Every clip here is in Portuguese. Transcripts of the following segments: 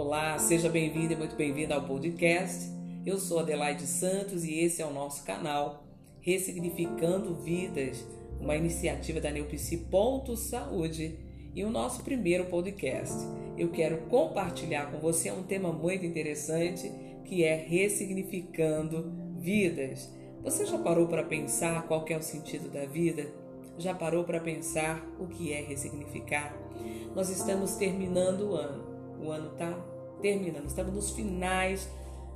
Olá, seja bem-vindo e muito bem-vinda ao podcast. Eu sou Adelaide Santos e esse é o nosso canal Ressignificando Vidas, uma iniciativa da Neupsi Ponto Saúde e o nosso primeiro podcast. Eu quero compartilhar com você um tema muito interessante que é ressignificando vidas. Você já parou para pensar qual é o sentido da vida? Já parou para pensar o que é ressignificar? Nós estamos terminando o ano. O ano está terminando, estamos nos finais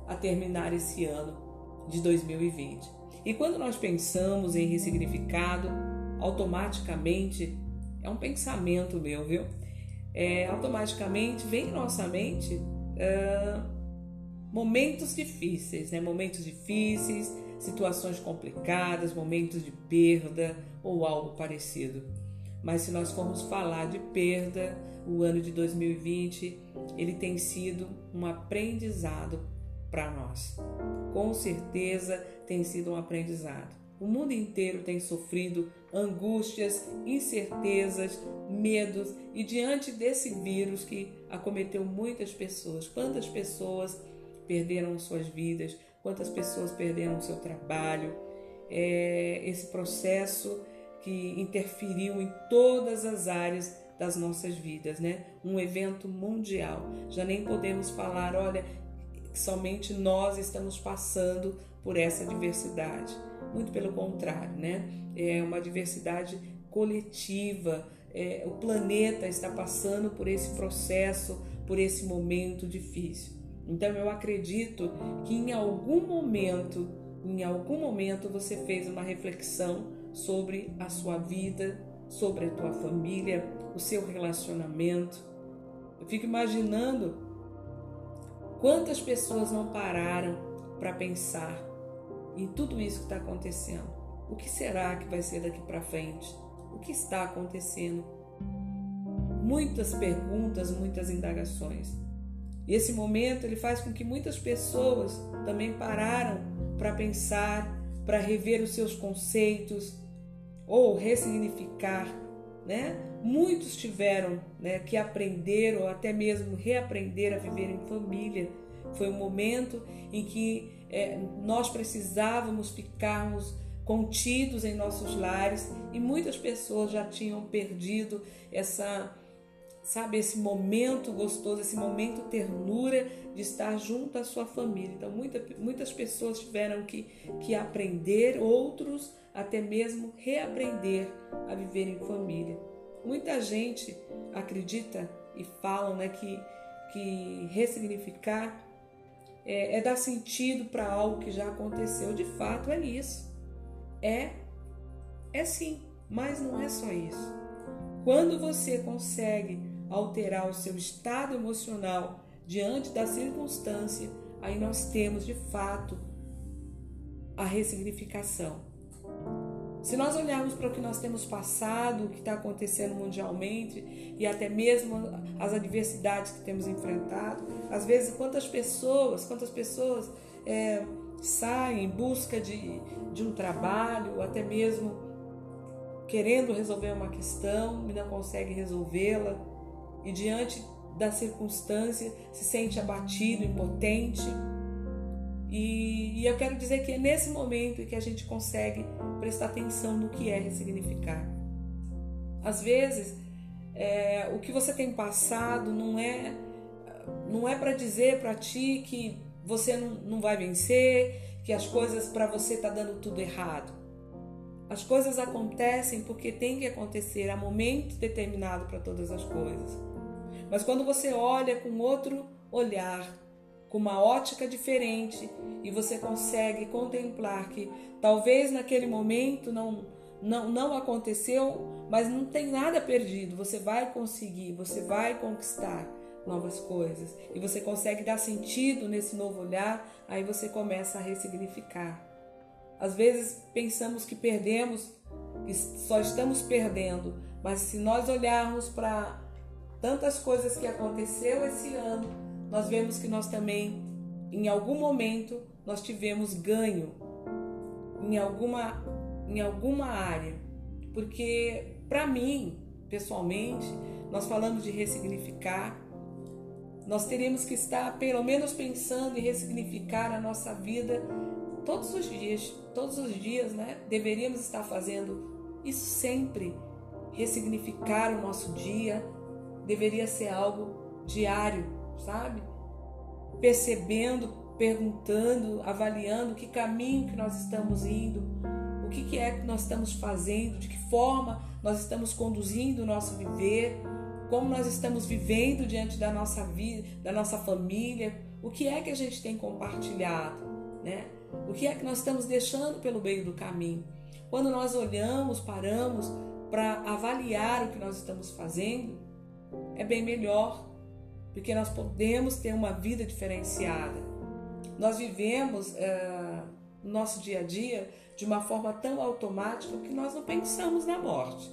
a terminar esse ano de 2020. E quando nós pensamos em ressignificado, automaticamente é um pensamento meu, viu? É, automaticamente vem em nossa mente momentos difíceis, né? Momentos difíceis, situações complicadas, momentos de perda ou algo parecido. Mas se nós formos falar de perda, o ano de 2020 ele tem sido um aprendizado para nós. Com certeza tem sido um aprendizado. O mundo inteiro tem sofrido angústias, incertezas, medos e diante desse vírus que acometeu muitas pessoas, quantas pessoas perderam suas vidas, quantas pessoas perderam seu trabalho, é, esse processo que interferiu em todas as áreas das nossas vidas, né? Um evento mundial. Já nem podemos falar, olha, somente nós estamos passando por essa diversidade. Muito pelo contrário, né? É uma diversidade coletiva. É, o planeta está passando por esse processo, por esse momento difícil. Então eu acredito que em algum momento, em algum momento você fez uma reflexão sobre a sua vida, sobre a tua família, o seu relacionamento. Eu fico imaginando quantas pessoas não pararam para pensar em tudo isso que está acontecendo. O que será que vai ser daqui para frente? O que está acontecendo? Muitas perguntas, muitas indagações. E esse momento ele faz com que muitas pessoas também pararam para pensar, para rever os seus conceitos ou ressignificar, né? Muitos tiveram né, que aprender ou até mesmo reaprender a viver em família. Foi um momento em que é, nós precisávamos ficarmos contidos em nossos lares e muitas pessoas já tinham perdido essa sabe, esse momento gostoso, esse momento ternura de estar junto à sua família. Então, muita, muitas pessoas tiveram que, que aprender, outros até mesmo reaprender a viver em família. Muita gente acredita e falam né, que, que ressignificar é, é dar sentido para algo que já aconteceu. De fato, é isso. É, é sim, mas não é só isso. Quando você consegue alterar o seu estado emocional diante da circunstância, aí nós temos de fato a ressignificação. Se nós olharmos para o que nós temos passado, o que está acontecendo mundialmente e até mesmo as adversidades que temos enfrentado, às vezes quantas pessoas, quantas pessoas é, saem em busca de, de um trabalho, ou até mesmo querendo resolver uma questão e não consegue resolvê-la, e diante da circunstância se sente abatido, impotente. E, e, eu quero dizer que é nesse momento que a gente consegue prestar atenção no que é ressignificar. Às vezes, é, o que você tem passado não é não é para dizer para ti que você não, não vai vencer, que as coisas para você tá dando tudo errado. As coisas acontecem porque tem que acontecer, há momento determinado para todas as coisas. Mas quando você olha com outro olhar, com uma ótica diferente, e você consegue contemplar que talvez naquele momento não, não, não aconteceu, mas não tem nada perdido, você vai conseguir, você vai conquistar novas coisas e você consegue dar sentido nesse novo olhar, aí você começa a ressignificar. Às vezes pensamos que perdemos, que só estamos perdendo, mas se nós olharmos para tantas coisas que aconteceu esse ano, nós vemos que nós também, em algum momento, nós tivemos ganho em alguma, em alguma área. Porque, para mim, pessoalmente, nós falamos de ressignificar, Nós teríamos que estar, pelo menos, pensando em ressignificar a nossa vida todos os dias. Todos os dias, né? Deveríamos estar fazendo isso sempre. Ressignificar o nosso dia deveria ser algo diário, sabe? Percebendo, perguntando, avaliando que caminho que nós estamos indo, o que, que é que nós estamos fazendo, de que forma nós estamos conduzindo o nosso viver como nós estamos vivendo diante da nossa vida, da nossa família, o que é que a gente tem compartilhado, né? O que é que nós estamos deixando pelo meio do caminho? Quando nós olhamos, paramos para avaliar o que nós estamos fazendo, é bem melhor, porque nós podemos ter uma vida diferenciada. Nós vivemos no nosso dia a dia de uma forma tão automática que nós não pensamos na morte.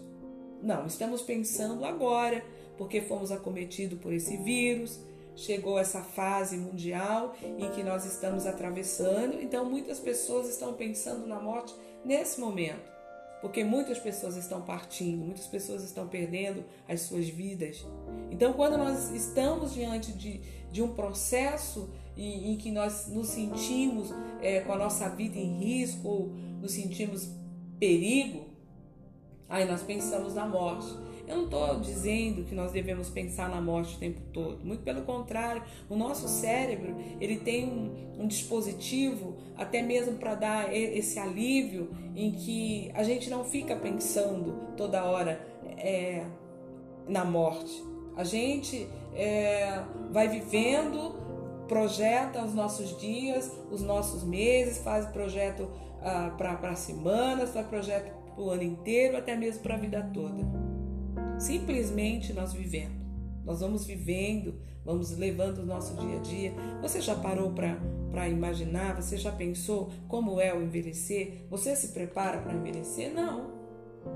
Não, estamos pensando agora, porque fomos acometidos por esse vírus, chegou essa fase mundial em que nós estamos atravessando, então muitas pessoas estão pensando na morte nesse momento, porque muitas pessoas estão partindo, muitas pessoas estão perdendo as suas vidas. Então, quando nós estamos diante de, de um processo em, em que nós nos sentimos é, com a nossa vida em risco, ou nos sentimos perigo, aí nós pensamos na morte. Eu não estou dizendo que nós devemos pensar na morte o tempo todo. Muito pelo contrário, o nosso cérebro ele tem um, um dispositivo até mesmo para dar esse alívio em que a gente não fica pensando toda hora é, na morte. A gente é, vai vivendo, projeta os nossos dias, os nossos meses, faz projeto ah, para semanas, faz projeto para o ano inteiro, até mesmo para a vida toda simplesmente nós vivendo. Nós vamos vivendo, vamos levando o nosso dia a dia. Você já parou para imaginar? Você já pensou como é o envelhecer? Você se prepara para envelhecer? Não.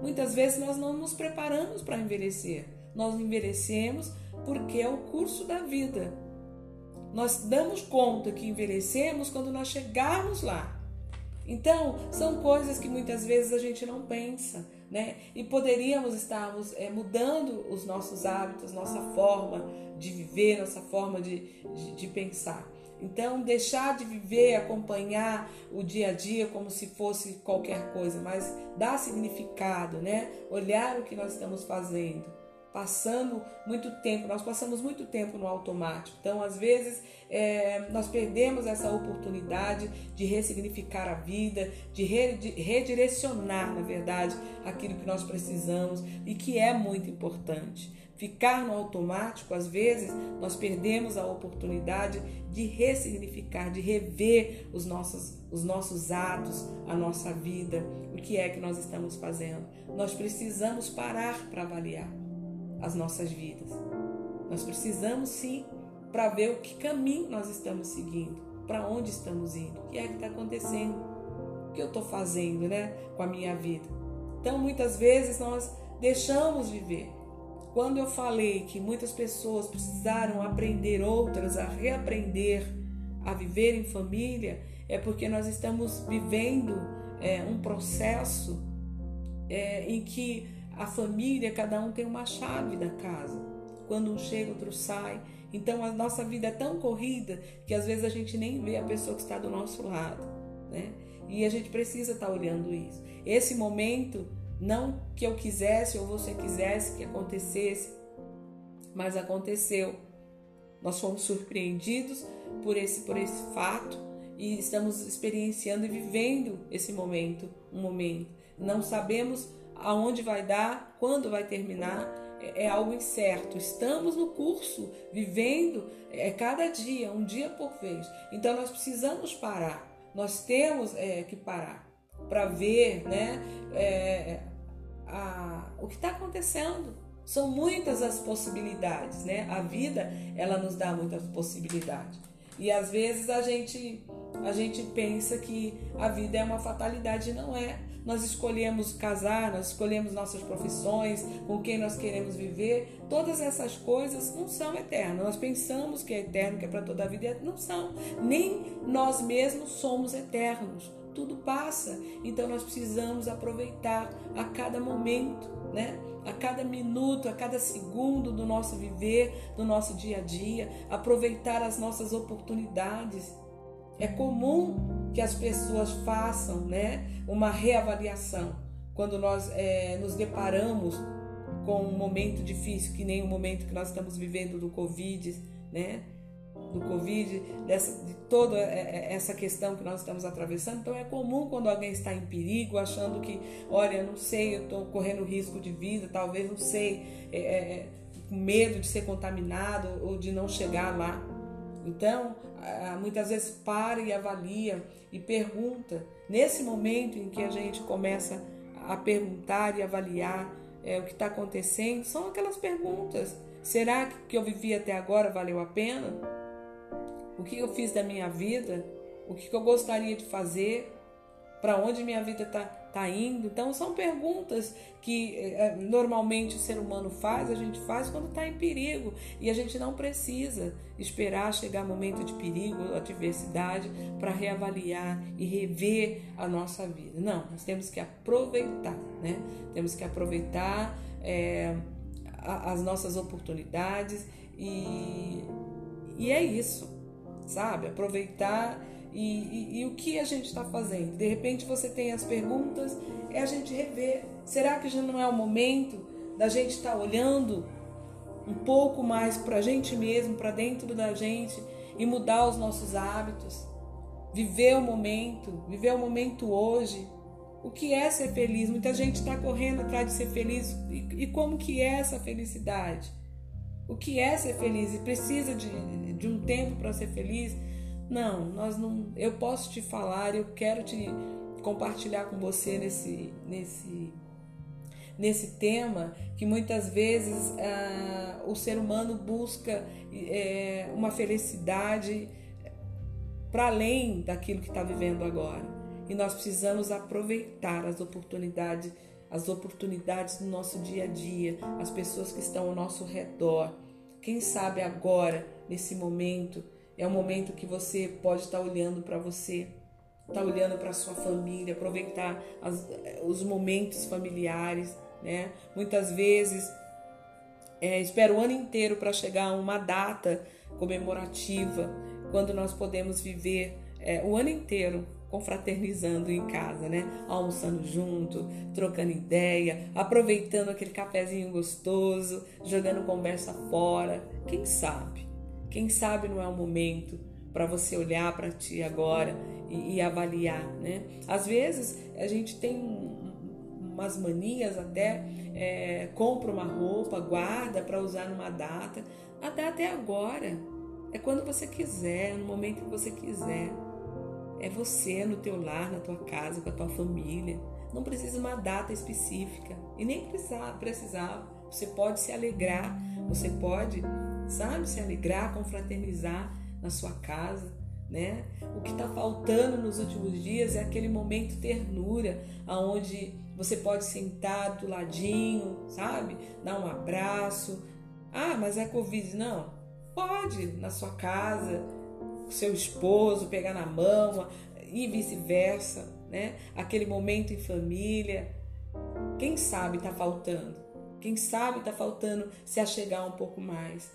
Muitas vezes nós não nos preparamos para envelhecer. Nós envelhecemos porque é o curso da vida. Nós damos conta que envelhecemos quando nós chegarmos lá. Então, são coisas que muitas vezes a gente não pensa né? E poderíamos estarmos é, mudando os nossos hábitos, nossa forma de viver, nossa forma de, de, de pensar. Então, deixar de viver, acompanhar o dia a dia como se fosse qualquer coisa, mas dar significado, né? Olhar o que nós estamos fazendo passando muito tempo, nós passamos muito tempo no automático. Então, às vezes, é, nós perdemos essa oportunidade de ressignificar a vida, de, re, de redirecionar, na verdade, aquilo que nós precisamos e que é muito importante. Ficar no automático, às vezes, nós perdemos a oportunidade de ressignificar, de rever os nossos, os nossos atos, a nossa vida, o que é que nós estamos fazendo. Nós precisamos parar para avaliar as nossas vidas. Nós precisamos sim para ver o que caminho nós estamos seguindo, para onde estamos indo, o que é que está acontecendo, o que eu estou fazendo né, com a minha vida. Então muitas vezes nós deixamos viver. Quando eu falei que muitas pessoas precisaram aprender outras a reaprender a viver em família, é porque nós estamos vivendo é, um processo é, em que a família, cada um tem uma chave da casa. Quando um chega, outro sai. Então a nossa vida é tão corrida que às vezes a gente nem vê a pessoa que está do nosso lado, né? E a gente precisa estar olhando isso. Esse momento, não que eu quisesse ou você quisesse que acontecesse, mas aconteceu. Nós fomos surpreendidos por esse por esse fato e estamos experienciando e vivendo esse momento, um momento. Não sabemos aonde vai dar, quando vai terminar, é, é algo incerto. Estamos no curso, vivendo é, cada dia, um dia por vez. Então nós precisamos parar. Nós temos é, que parar para ver, né, é, a, o que está acontecendo. São muitas as possibilidades, né? A vida ela nos dá muitas possibilidades. E às vezes a gente a gente pensa que a vida é uma fatalidade, não é nós escolhemos casar, nós escolhemos nossas profissões, com quem nós queremos viver, todas essas coisas não são eternas. Nós pensamos que é eterno, que é para toda a vida, não são. Nem nós mesmos somos eternos. tudo passa. Então nós precisamos aproveitar a cada momento, né? A cada minuto, a cada segundo do nosso viver, do nosso dia a dia, aproveitar as nossas oportunidades. É comum que as pessoas façam, né, uma reavaliação quando nós é, nos deparamos com um momento difícil, que nem o momento que nós estamos vivendo do Covid, né? do Covid, dessa, de toda é, é, essa questão que nós estamos atravessando. Então é comum quando alguém está em perigo, achando que, olha, não sei, eu estou correndo risco de vida, talvez, não sei, é, é, com medo de ser contaminado ou de não chegar lá. Então, muitas vezes para e avalia e pergunta. Nesse momento em que a gente começa a perguntar e avaliar é, o que está acontecendo, são aquelas perguntas. Será que o que eu vivi até agora valeu a pena? o que eu fiz da minha vida, o que eu gostaria de fazer, para onde minha vida está tá indo. Então, são perguntas que é, normalmente o ser humano faz, a gente faz quando está em perigo. E a gente não precisa esperar chegar momento de perigo, adversidade, para reavaliar e rever a nossa vida. Não, nós temos que aproveitar, né? Temos que aproveitar é, as nossas oportunidades e, e é isso sabe? Aproveitar e, e, e o que a gente está fazendo. De repente você tem as perguntas, é a gente rever. Será que já não é o momento da gente estar tá olhando um pouco mais para a gente mesmo, para dentro da gente e mudar os nossos hábitos? Viver o momento, viver o momento hoje. O que é ser feliz? Muita gente está correndo atrás de ser feliz. E, e como que é essa felicidade? O que é ser feliz? E precisa de, de um tempo para ser feliz? Não, nós não. Eu posso te falar, eu quero te compartilhar com você nesse, nesse, nesse tema que muitas vezes ah, o ser humano busca é, uma felicidade para além daquilo que está vivendo agora. E nós precisamos aproveitar as oportunidades as oportunidades do nosso dia a dia, as pessoas que estão ao nosso redor. Quem sabe agora, nesse momento, é o momento que você pode estar olhando para você, estar tá olhando para sua família, aproveitar as, os momentos familiares, né? Muitas vezes é, espera o ano inteiro para chegar uma data comemorativa, quando nós podemos viver é, o ano inteiro confraternizando em casa, né? Almoçando junto, trocando ideia, aproveitando aquele cafezinho gostoso, jogando conversa fora. Quem sabe? Quem sabe não é o momento para você olhar para ti agora e, e, avaliar, né? Às vezes a gente tem umas manias até é, compra uma roupa, guarda para usar numa data. A data é agora. É quando você quiser, no momento que você quiser. É você no teu lar, na tua casa, com a tua família. Não precisa uma data específica e nem precisar, precisar. Você pode se alegrar, você pode, sabe, se alegrar, confraternizar na sua casa, né? O que está faltando nos últimos dias é aquele momento ternura, aonde você pode sentar do ladinho, sabe? Dar um abraço. Ah, mas é Covid. Não. Pode, na sua casa, seu esposo, pegar na mão e vice-versa, né? Aquele momento em família. Quem sabe está faltando? Quem sabe está faltando se achegar um pouco mais,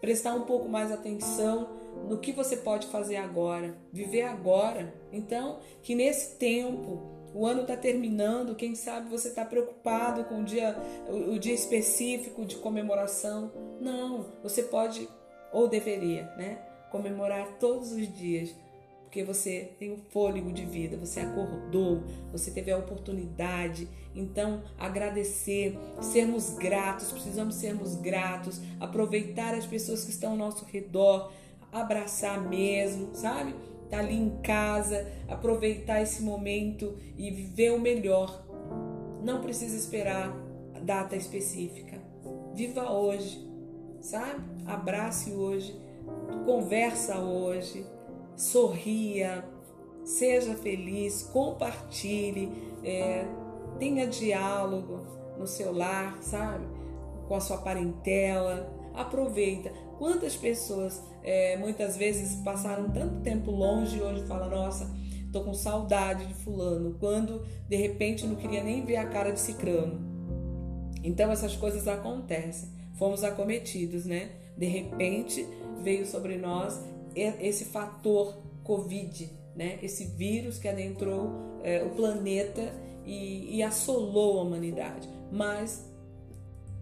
prestar um pouco mais atenção no que você pode fazer agora, viver agora. Então, que nesse tempo o ano está terminando, quem sabe você está preocupado com o dia, o dia específico de comemoração. Não, você pode ou deveria, né? comemorar todos os dias, porque você tem o fôlego de vida, você acordou, você teve a oportunidade. Então, agradecer, sermos gratos, precisamos sermos gratos, aproveitar as pessoas que estão ao nosso redor, abraçar mesmo, sabe? Tá ali em casa, aproveitar esse momento e viver o melhor. Não precisa esperar a data específica. Viva hoje, sabe? Abrace hoje conversa hoje, sorria, seja feliz, compartilhe, é, tenha diálogo no seu lar, sabe? Com a sua parentela. Aproveita. Quantas pessoas é, muitas vezes passaram tanto tempo longe e hoje falam, nossa, tô com saudade de fulano, quando de repente não queria nem ver a cara de cicrano. Então essas coisas acontecem. Fomos acometidos, né? De repente veio sobre nós esse fator Covid, né? Esse vírus que adentrou é, o planeta e, e assolou a humanidade. Mas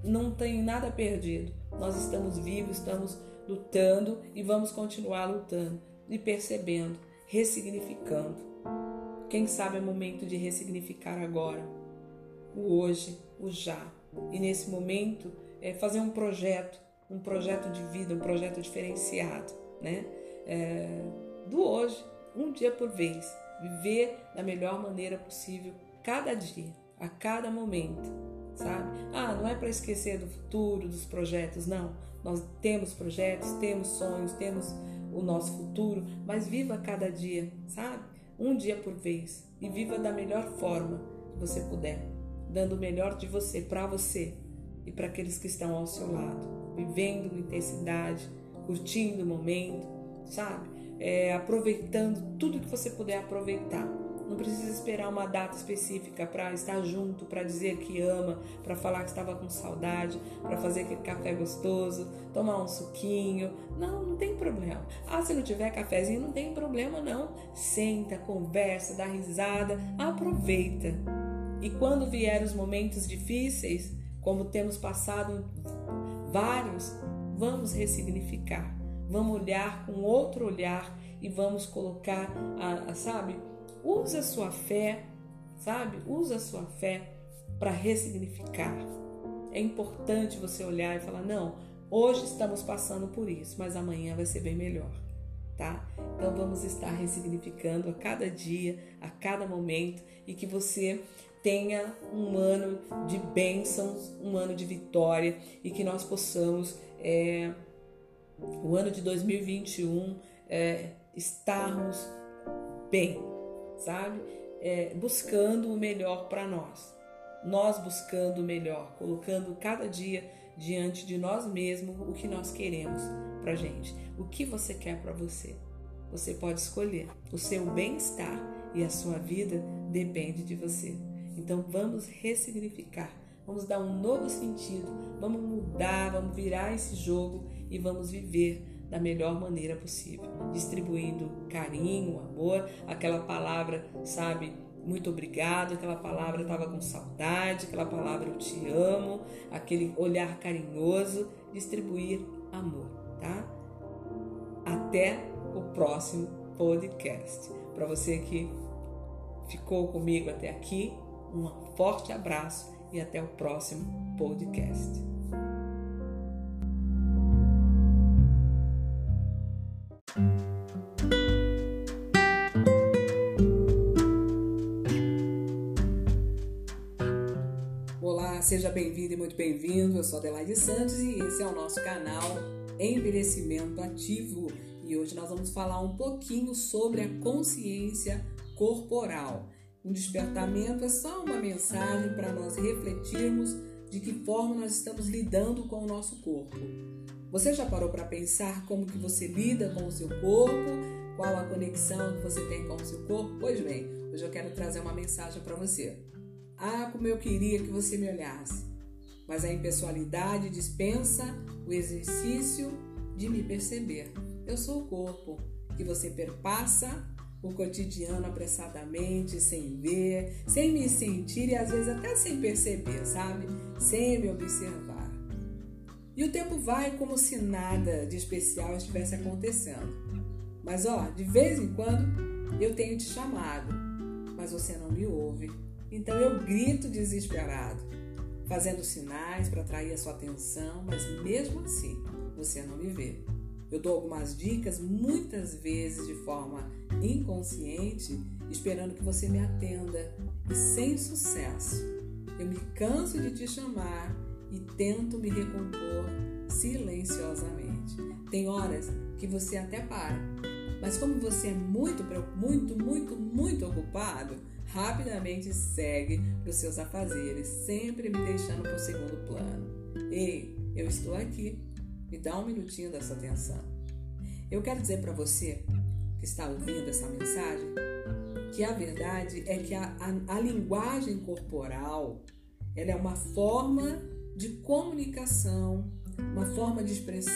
não tem nada perdido. Nós estamos vivos, estamos lutando e vamos continuar lutando e percebendo, ressignificando. Quem sabe é momento de ressignificar agora, o hoje, o já. E nesse momento, é fazer um projeto, um projeto de vida, um projeto diferenciado, né? É, do hoje, um dia por vez. Viver da melhor maneira possível, cada dia, a cada momento, sabe? Ah, não é para esquecer do futuro, dos projetos, não. Nós temos projetos, temos sonhos, temos o nosso futuro, mas viva cada dia, sabe? Um dia por vez e viva da melhor forma que você puder, dando o melhor de você para você e para aqueles que estão ao seu lado, vivendo com intensidade, curtindo o momento, sabe? É, aproveitando tudo que você puder aproveitar não precisa esperar uma data específica para estar junto, para dizer que ama, para falar que estava com saudade, para fazer aquele café gostoso, tomar um suquinho. Não, não tem problema. Ah, se não tiver cafezinho, não tem problema não. Senta, conversa, dá risada, aproveita. E quando vier os momentos difíceis, como temos passado vários, vamos ressignificar. Vamos olhar com outro olhar e vamos colocar, a, a sabe, Usa a sua fé, sabe? Usa a sua fé para ressignificar. É importante você olhar e falar: não, hoje estamos passando por isso, mas amanhã vai ser bem melhor, tá? Então vamos estar ressignificando a cada dia, a cada momento e que você tenha um ano de bênçãos, um ano de vitória e que nós possamos, é, o ano de 2021, é, estarmos bem, sabe? É, buscando o melhor para nós. Nós buscando o melhor, colocando cada dia diante de nós mesmos o que nós queremos para gente. O que você quer para você? Você pode escolher. O seu bem-estar e a sua vida depende de você. Então vamos ressignificar, vamos dar um novo sentido, vamos mudar, vamos virar esse jogo e vamos viver da melhor maneira possível, distribuindo carinho, amor, aquela palavra, sabe, muito obrigado, aquela palavra estava com saudade, aquela palavra eu te amo, aquele olhar carinhoso, distribuir amor, tá? Até o próximo podcast. Para você que ficou comigo até aqui, um forte abraço e até o próximo podcast. seja bem-vindo e muito bem-vindo. Eu sou Adelaide Santos e esse é o nosso canal Envelhecimento Ativo. E hoje nós vamos falar um pouquinho sobre a consciência corporal. Um despertamento é só uma mensagem para nós refletirmos de que forma nós estamos lidando com o nosso corpo. Você já parou para pensar como que você lida com o seu corpo? Qual a conexão que você tem com o seu corpo? Pois bem, hoje eu quero trazer uma mensagem para você. Ah, como eu queria que você me olhasse. Mas a impessoalidade dispensa o exercício de me perceber. Eu sou o corpo que você perpassa o cotidiano apressadamente, sem ver, sem me sentir e às vezes até sem perceber, sabe? Sem me observar. E o tempo vai como se nada de especial estivesse acontecendo. Mas ó, de vez em quando eu tenho te chamado, mas você não me ouve. Então eu grito desesperado, fazendo sinais para atrair a sua atenção, mas mesmo assim você não me vê. Eu dou algumas dicas, muitas vezes de forma inconsciente, esperando que você me atenda e sem sucesso. Eu me canso de te chamar e tento me recompor silenciosamente. Tem horas que você até para, mas como você é muito, muito, muito, muito ocupado, rapidamente segue para os seus afazeres, sempre me deixando para o segundo plano. Ei, eu estou aqui. Me dá um minutinho da sua atenção. Eu quero dizer para você que está ouvindo essa mensagem que a verdade é que a, a, a linguagem corporal ela é uma forma de comunicação, uma forma de expressão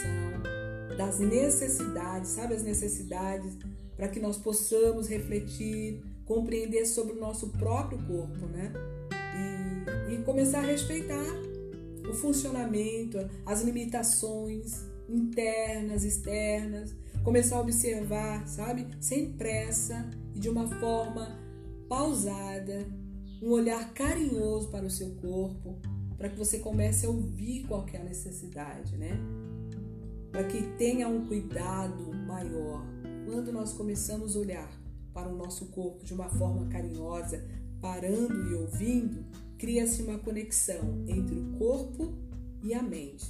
das necessidades, sabe as necessidades, para que nós possamos refletir, compreender sobre o nosso próprio corpo, né? E, e começar a respeitar o funcionamento, as limitações internas, externas, começar a observar, sabe? Sem pressa e de uma forma pausada, um olhar carinhoso para o seu corpo, para que você comece a ouvir qual a necessidade, né? Para que tenha um cuidado maior. Quando nós começamos a olhar para o nosso corpo de uma forma carinhosa, parando e ouvindo, cria-se uma conexão entre o corpo e a mente.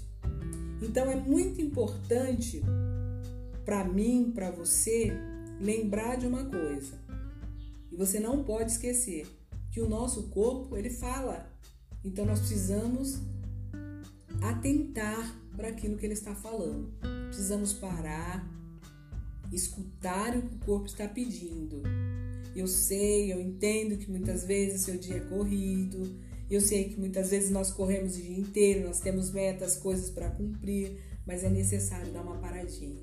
Então é muito importante para mim, para você, lembrar de uma coisa. E você não pode esquecer que o nosso corpo, ele fala. Então nós precisamos atentar para aquilo que ele está falando. Precisamos parar, escutar o que o corpo está pedindo. Eu sei, eu entendo que muitas vezes seu dia é corrido, eu sei que muitas vezes nós corremos o dia inteiro, nós temos metas, coisas para cumprir, mas é necessário dar uma paradinha.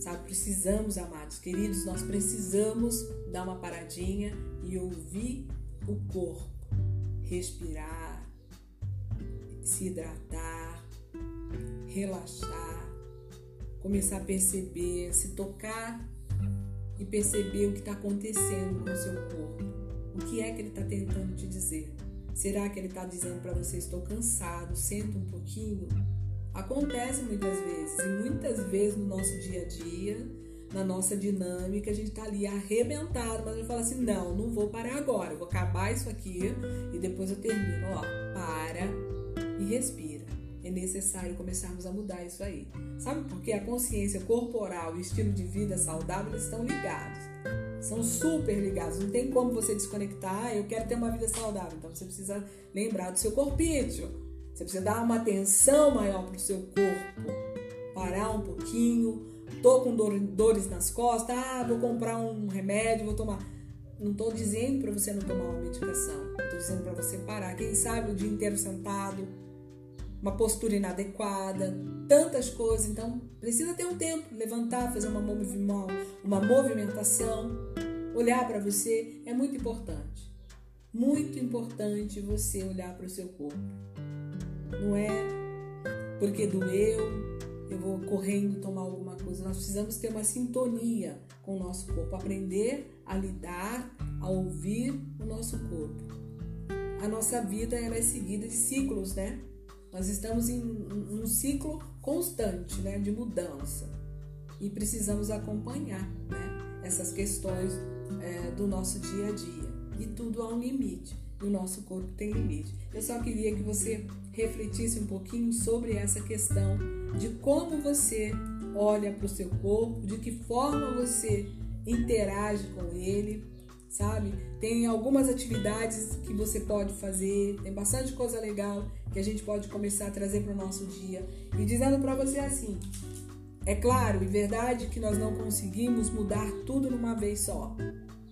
Sabe, precisamos, amados queridos, nós precisamos dar uma paradinha e ouvir o corpo, respirar, se hidratar, relaxar começar a perceber, se tocar e perceber o que está acontecendo com o seu corpo. O que é que ele está tentando te dizer? Será que ele está dizendo para você: estou cansado, senta um pouquinho? Acontece muitas vezes, e muitas vezes no nosso dia a dia, na nossa dinâmica, a gente está ali arrebentado, mas a gente fala assim: não, não vou parar agora, eu vou acabar isso aqui e depois eu termino. Ó, para e respira é necessário começarmos a mudar isso aí. Sabe por que a consciência corporal e o estilo de vida saudável estão ligados? São super ligados. Não tem como você desconectar. Ah, eu quero ter uma vida saudável. Então você precisa lembrar do seu corpício. Você precisa dar uma atenção maior para o seu corpo. Parar um pouquinho. Tô com dor, dores nas costas. Ah, vou comprar um remédio, vou tomar. Não estou dizendo para você não tomar uma medicação. Estou dizendo para você parar. Quem sabe o dia inteiro sentado uma postura inadequada, tantas coisas. Então, precisa ter um tempo, levantar, fazer uma, uma movimentação, olhar para você é muito importante. Muito importante você olhar para o seu corpo. Não é porque doeu, eu vou correndo tomar alguma coisa. Nós precisamos ter uma sintonia com o nosso corpo, aprender a lidar, a ouvir o nosso corpo. A nossa vida ela é seguida de ciclos, né? Nós estamos em um ciclo constante né, de mudança e precisamos acompanhar né, essas questões é, do nosso dia a dia. E tudo há um limite, e o nosso corpo tem limite. Eu só queria que você refletisse um pouquinho sobre essa questão de como você olha para o seu corpo, de que forma você interage com ele sabe? Tem algumas atividades que você pode fazer, tem bastante coisa legal que a gente pode começar a trazer para o nosso dia. E dizendo para você assim: é claro e verdade que nós não conseguimos mudar tudo numa vez só,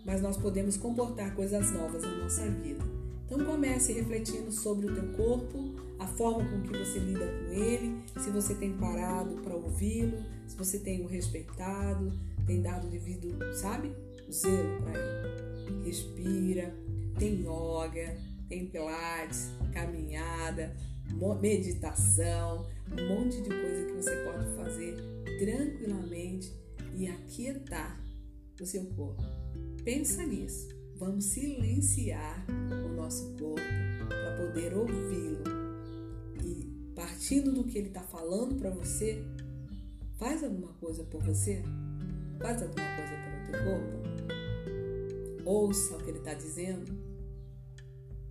mas nós podemos comportar coisas novas na nossa vida. Então comece refletindo sobre o teu corpo, a forma com que você lida com ele, se você tem parado para ouvi-lo, se você tem o respeitado, tem dado devido, sabe, zelo para ele respira, tem yoga, tem pilates, caminhada, meditação, um monte de coisa que você pode fazer tranquilamente e aquietar o seu corpo. Pensa nisso. Vamos silenciar o nosso corpo para poder ouvi-lo. E partindo do que ele está falando para você, faz alguma coisa por você? Faz alguma coisa pelo teu corpo? Ouça o que ele está dizendo,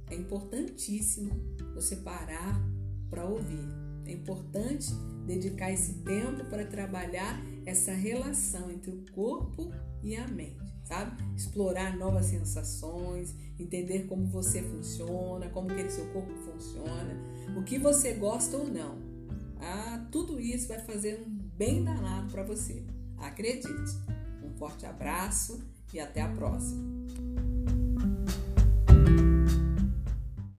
é importantíssimo você parar para ouvir. É importante dedicar esse tempo para trabalhar essa relação entre o corpo e a mente, sabe? Explorar novas sensações, entender como você funciona, como que seu corpo funciona, o que você gosta ou não. Ah, tudo isso vai fazer um bem danado para você. Acredite. Um forte abraço e até a próxima.